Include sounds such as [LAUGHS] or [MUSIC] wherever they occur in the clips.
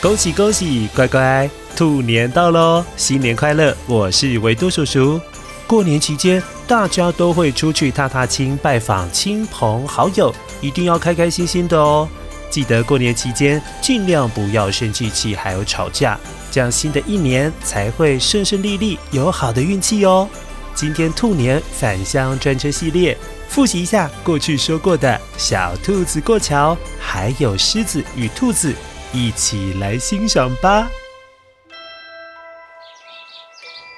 恭喜恭喜，乖乖，兔年到喽！新年快乐！我是维多叔叔。过年期间，大家都会出去踏踏青，拜访亲朋好友，一定要开开心心的哦。记得过年期间尽量不要生气气，还有吵架，这样新的一年才会顺顺利利，有好的运气哦。今天兔年返乡专车系列，复习一下过去说过的小兔子过桥，还有狮子与兔子。一起来欣赏吧。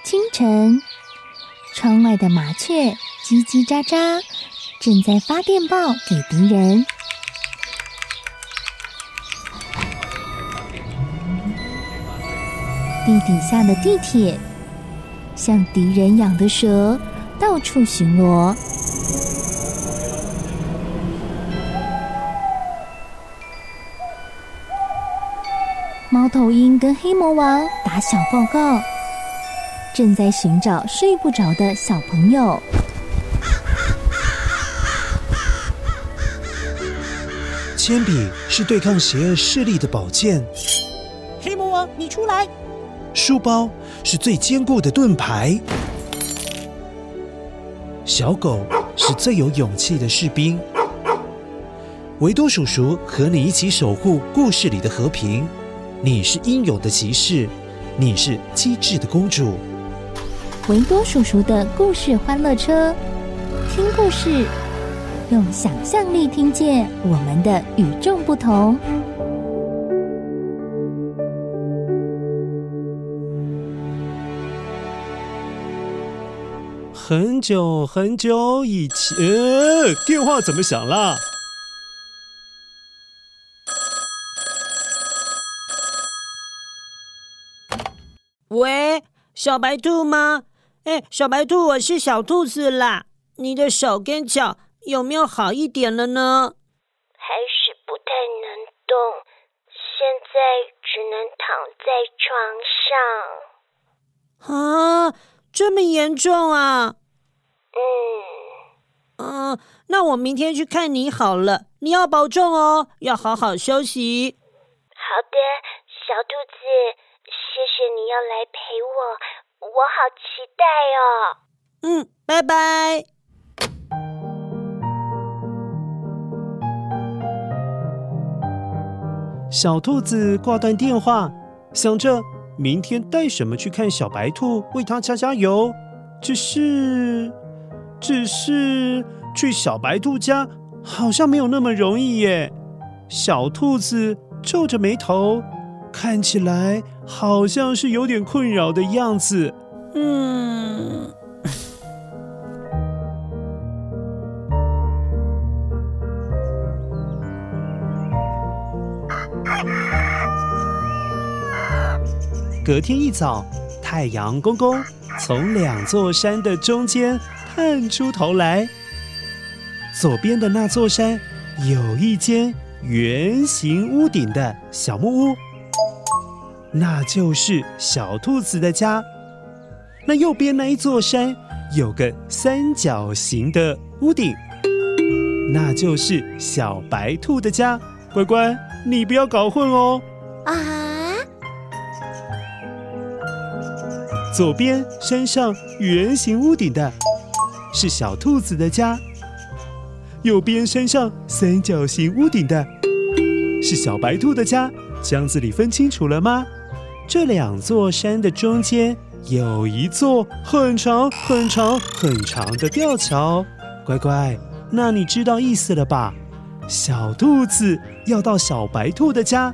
清晨，窗外的麻雀叽叽喳喳，正在发电报给敌人。地底下的地铁，像敌人养的蛇，到处巡逻。头鹰跟黑魔王打小报告，正在寻找睡不着的小朋友。铅笔是对抗邪恶势力的宝剑。黑魔王，你出来！书包是最坚固的盾牌。小狗是最有勇气的士兵。维多叔叔和你一起守护故事里的和平。你是英勇的骑士，你是机智的公主。维多叔叔的故事欢乐车，听故事，用想象力听见我们的与众不同。很久很久以前，呃，电话怎么响了？小白兔吗？哎，小白兔，我是小兔子啦。你的手跟脚有没有好一点了呢？还是不太能动，现在只能躺在床上啊，上。这么严重啊？嗯。嗯，那我明天去看你好了。你要保重哦，要好好休息。好的，小兔子。谢谢你要来陪我，我好期待哦。嗯，拜拜。小兔子挂断电话，想着明天带什么去看小白兔，为它加加油。只是，只是去小白兔家好像没有那么容易耶。小兔子皱着眉头。看起来好像是有点困扰的样子。嗯。隔天一早，太阳公公从两座山的中间探出头来。左边的那座山有一间圆形屋顶的小木屋。那就是小兔子的家。那右边那一座山有个三角形的屋顶，那就是小白兔的家。乖乖，你不要搞混哦。啊！左边山上圆形屋顶的是小兔子的家，右边山上三角形屋顶的是小白兔的家。这样子你分清楚了吗？这两座山的中间有一座很长、很长、很长的吊桥。乖乖，那你知道意思了吧？小兔子要到小白兔的家，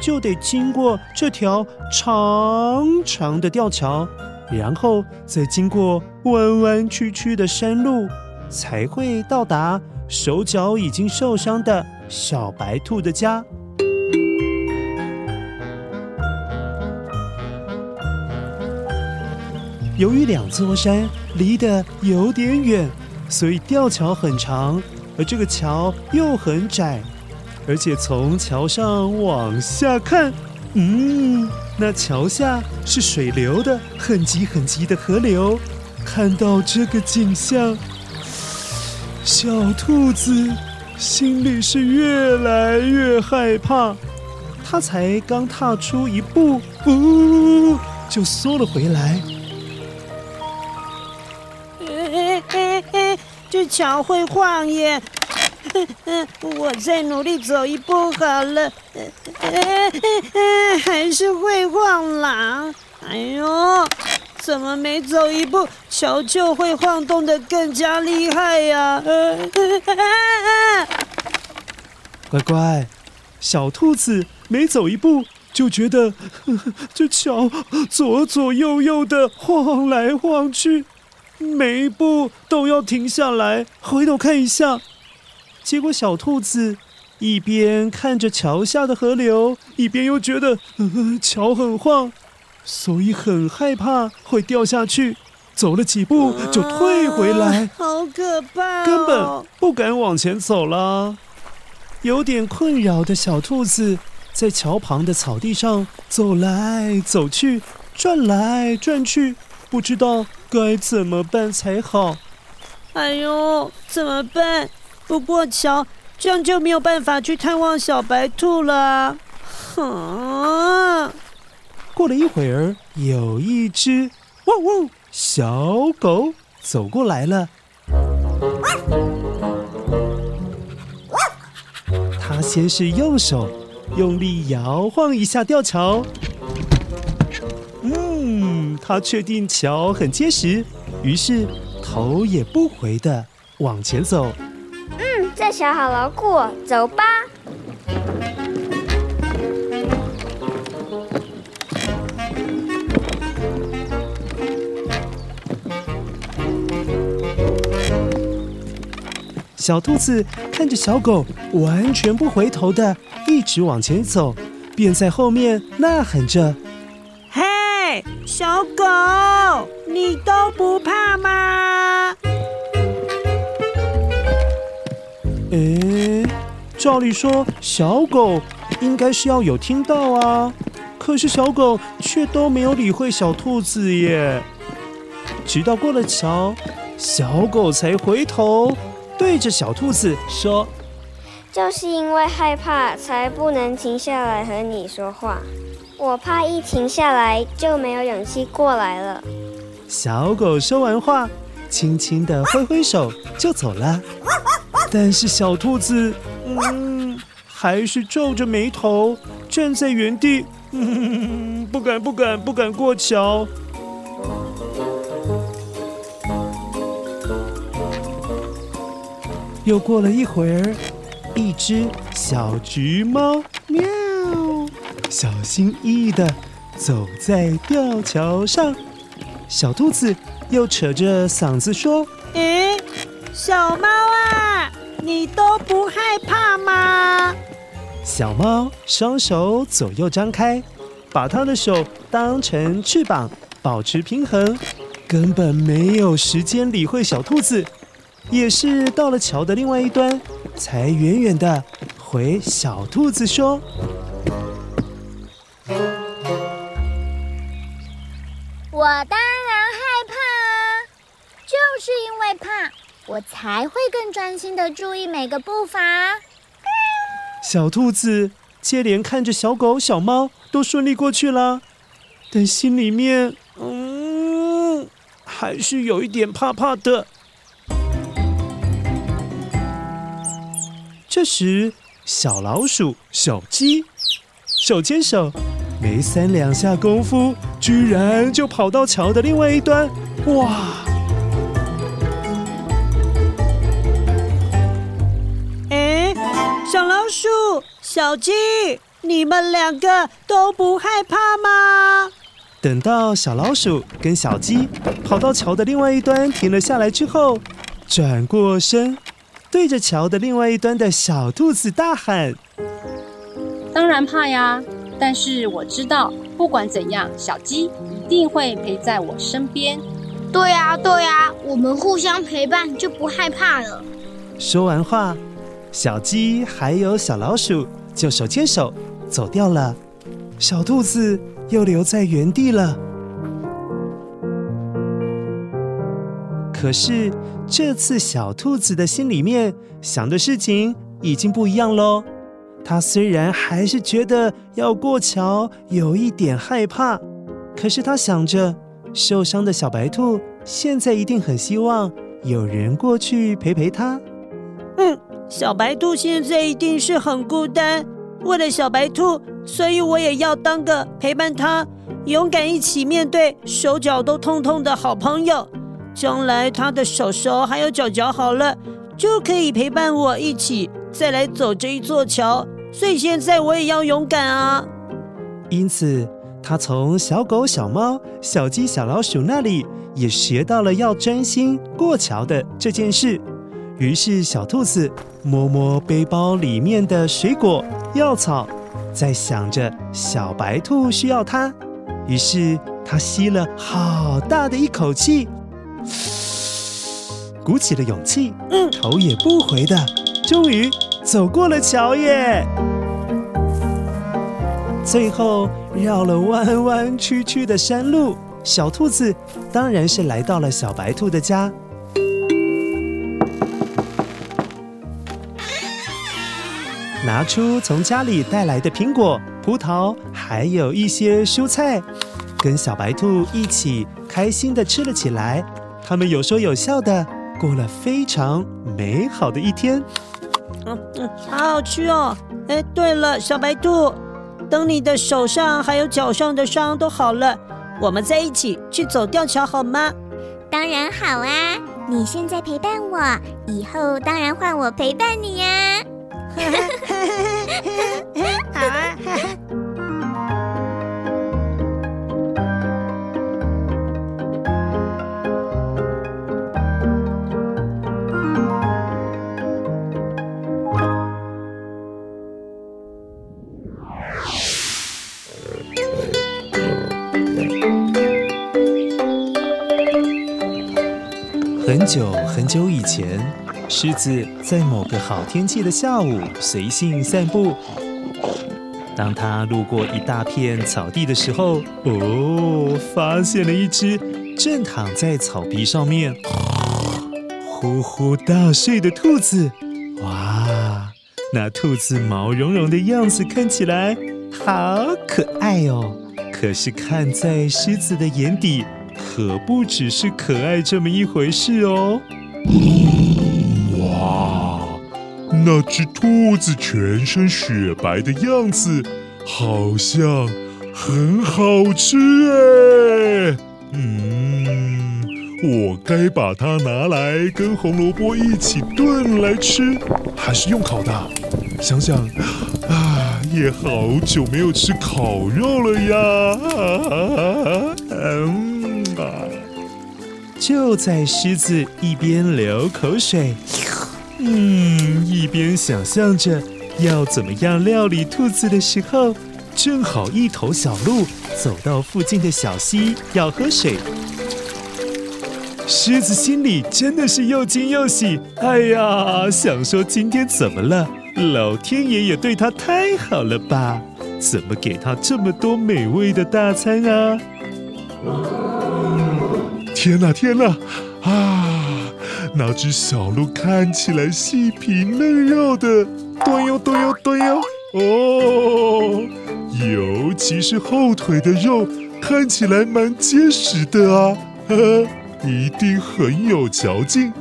就得经过这条长长的吊桥，然后再经过弯弯曲曲的山路，才会到达手脚已经受伤的小白兔的家。由于两座山离得有点远，所以吊桥很长，而这个桥又很窄，而且从桥上往下看，嗯，那桥下是水流的很急很急的河流。看到这个景象，小兔子心里是越来越害怕，它才刚踏出一步，呜，就缩了回来。这桥会晃耶！[LAUGHS] 我再努力走一步好了。[LAUGHS] 还是会晃啦！哎呦，怎么每走一步，桥就会晃动的更加厉害呀？[LAUGHS] 乖乖，小兔子每走一步，就觉得这桥左左右右的晃来晃去，每一步都要停下来回头看一下。结果小兔子一边看着桥下的河流，一边又觉得呵呵桥很晃，所以很害怕会掉下去。走了几步就退回来，啊、好可怕、哦！根本不敢往前走了。有点困扰的小兔子在桥旁的草地上走来走去，转来转去，不知道该怎么办才好。哎呦，怎么办？不过瞧，这样就没有办法去探望小白兔了。哼！过了一会儿，有一只汪汪小狗走过来了。它先是右手用力摇晃一下吊桥，嗯，他确定桥很结实，于是头也不回的往前走。嗯，这桥好牢固，走吧。小兔子看着小狗完全不回头的一直往前走，便在后面呐喊着：“嘿，小狗，你都不怕吗？”诶，照理说小狗应该是要有听到啊，可是小狗却都没有理会小兔子耶。直到过了桥，小狗才回头。对着小兔子说：“就是因为害怕，才不能停下来和你说话。我怕一停下来就没有勇气过来了。”小狗说完话，轻轻地挥挥手就走了。但是小兔子，嗯，还是皱着眉头站在原地，嗯，不敢、不敢、不敢过桥。又过了一会儿，一只小橘猫，小心翼翼地走在吊桥上。小兔子又扯着嗓子说：“诶，小猫啊，你都不害怕吗？”小猫双手左右张开，把它的手当成翅膀，保持平衡，根本没有时间理会小兔子。也是到了桥的另外一端，才远远的回小兔子说：“我当然害怕啊，就是因为怕，我才会更专心的注意每个步伐。”小兔子接连看着小狗、小猫都顺利过去了，但心里面，嗯，还是有一点怕怕的。这时，小老鼠、小鸡手牵手，没三两下功夫，居然就跑到桥的另外一端。哇！哎，小老鼠、小鸡，你们两个都不害怕吗？等到小老鼠跟小鸡跑到桥的另外一端停了下来之后，转过身。对着桥的另外一端的小兔子大喊：“当然怕呀！但是我知道，不管怎样，小鸡一定会陪在我身边。”“对呀，对呀，我们互相陪伴就不害怕了。”说完话，小鸡还有小老鼠就手牵手走掉了，小兔子又留在原地了。可是这次小兔子的心里面想的事情已经不一样喽，他虽然还是觉得要过桥有一点害怕，可是他想着受伤的小白兔现在一定很希望有人过去陪陪他。嗯，小白兔现在一定是很孤单。为了小白兔，所以我也要当个陪伴他、勇敢一起面对手脚都痛痛的好朋友。将来他的手手还有脚脚好了，就可以陪伴我一起再来走这一座桥。所以现在我也要勇敢啊！因此，他从小狗、小猫、小鸡、小老鼠那里也学到了要专心过桥的这件事。于是，小兔子摸摸背包里面的水果、药草，在想着小白兔需要它。于是，它吸了好大的一口气，[SIGHS] 鼓起了勇气，嗯，头也不回的，终于。走过了桥耶，最后绕了弯弯曲曲的山路，小兔子当然是来到了小白兔的家。拿出从家里带来的苹果、葡萄，还有一些蔬菜，跟小白兔一起开心的吃了起来。他们有说有笑的过了非常美好的一天。嗯嗯，好好吃哦！哎，对了，小白兔，等你的手上还有脚上的伤都好了，我们再一起去走吊桥好吗？当然好啊！你现在陪伴我，以后当然换我陪伴你呀！[LAUGHS] [LAUGHS] [LAUGHS] 好啊！久很久以前，狮子在某个好天气的下午随性散步。当他路过一大片草地的时候，哦，发现了一只正躺在草皮上面呼呼大睡的兔子。哇，那兔子毛茸茸的样子看起来好可爱哦。可是看在狮子的眼底，可不只是可爱这么一回事哦！哇，那只兔子全身雪白的样子，好像很好吃哎！嗯，我该把它拿来跟红萝卜一起炖来吃，还是用烤的？想想啊，也好久没有吃烤肉了呀！嗯。就在狮子一边流口水，嗯，一边想象着要怎么样料理兔子的时候，正好一头小鹿走到附近的小溪要喝水。狮子心里真的是又惊又喜，哎呀，想说今天怎么了？老天爷也对他太好了吧？怎么给他这么多美味的大餐啊？天哪，天哪！啊，那只小鹿看起来细皮嫩肉的，对哟对哟对哟哦，尤其是后腿的肉，看起来蛮结实的啊，呵呵，一定很有嚼劲。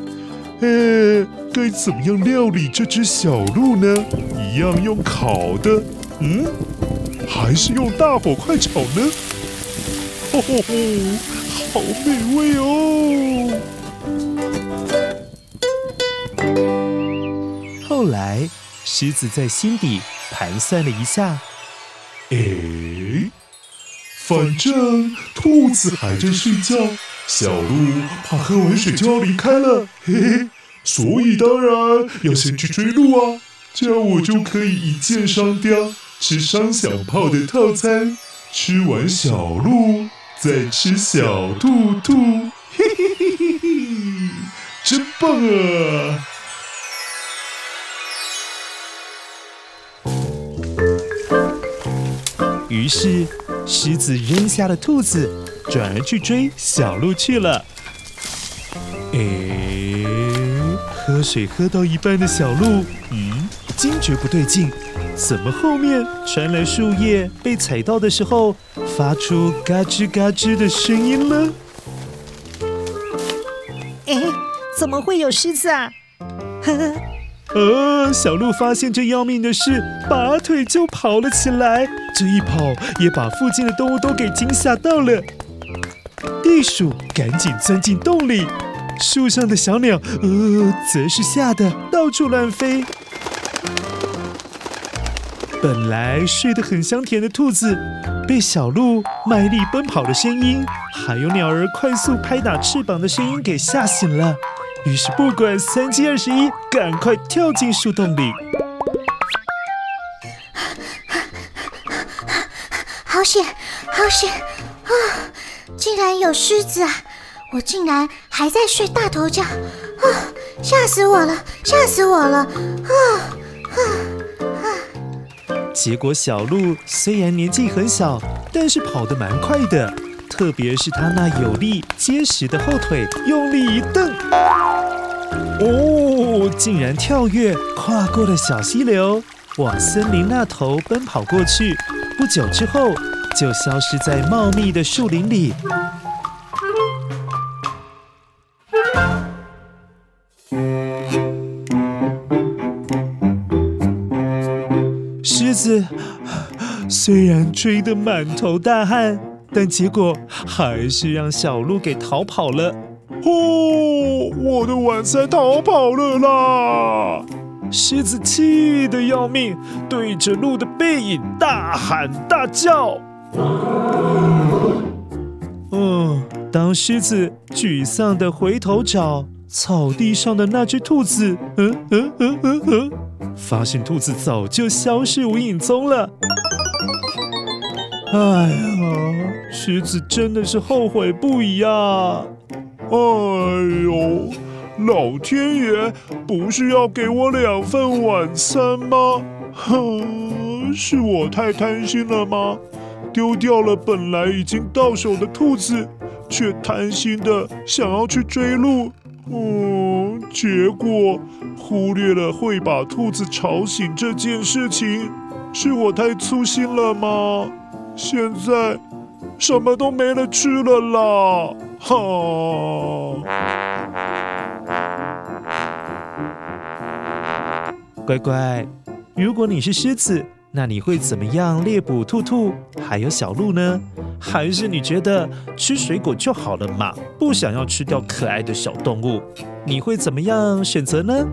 哎，该怎么样料理这只小鹿呢？一样用烤的，嗯，还是用大火快炒呢？吼吼吼！好美味哦！后来，狮子在心底盘算了一下，哎，反正兔子还在睡觉，小鹿怕喝完水就要离开了，嘿嘿，所以当然要先去追鹿啊，这样我就可以一箭双雕，吃双响炮的套餐，吃完小鹿。在吃小兔兔，嘿嘿嘿嘿嘿，真棒啊！于是，狮子扔下了兔子，转而去追小鹿去了。哎，喝水喝到一半的小鹿，嗯，惊觉不对劲，怎么后面传来树叶被踩到的时候发出嘎吱嘎吱的声音了？哎，怎么会有狮子啊？呵呵。呃，小鹿发现这要命的事，拔腿就跑了起来。这一跑也把附近的动物都给惊吓到了。地鼠赶紧钻进洞里，树上的小鸟呃，则是吓得到处乱飞。本来睡得很香甜的兔子，被小鹿卖力奔跑的声音，还有鸟儿快速拍打翅膀的声音给吓醒了。于是不管三七二十一，赶快跳进树洞里。好险，好险啊！竟然有狮子啊！我竟然还在睡大头觉啊！吓死我了，吓死我了！啊啊！结果小鹿虽然年纪很小，但是跑得蛮快的，特别是它那有力结实的后腿，用力一蹬，哦，竟然跳跃跨过了小溪流，往森林那头奔跑过去。不久之后，就消失在茂密的树林里。子虽然追得满头大汗，但结果还是让小鹿给逃跑了。哦，我的晚餐逃跑了啦！狮子气得要命，对着鹿的背影大喊大叫。嗯，当狮子沮丧地回头找草地上的那只兔子，嗯嗯嗯嗯嗯，发现兔子早就消失无影踪了。哎呀，狮子真的是后悔不已啊！哎呦，老天爷不是要给我两份晚餐吗？哼，是我太贪心了吗？丢掉了本来已经到手的兔子，却贪心的想要去追鹿，嗯，结果忽略了会把兔子吵醒这件事情，是我太粗心了吗？现在什么都没了吃了啦！哈！乖乖，如果你是狮子，那你会怎么样猎捕兔兔还有小鹿呢？还是你觉得吃水果就好了嘛？不想要吃掉可爱的小动物，你会怎么样选择呢？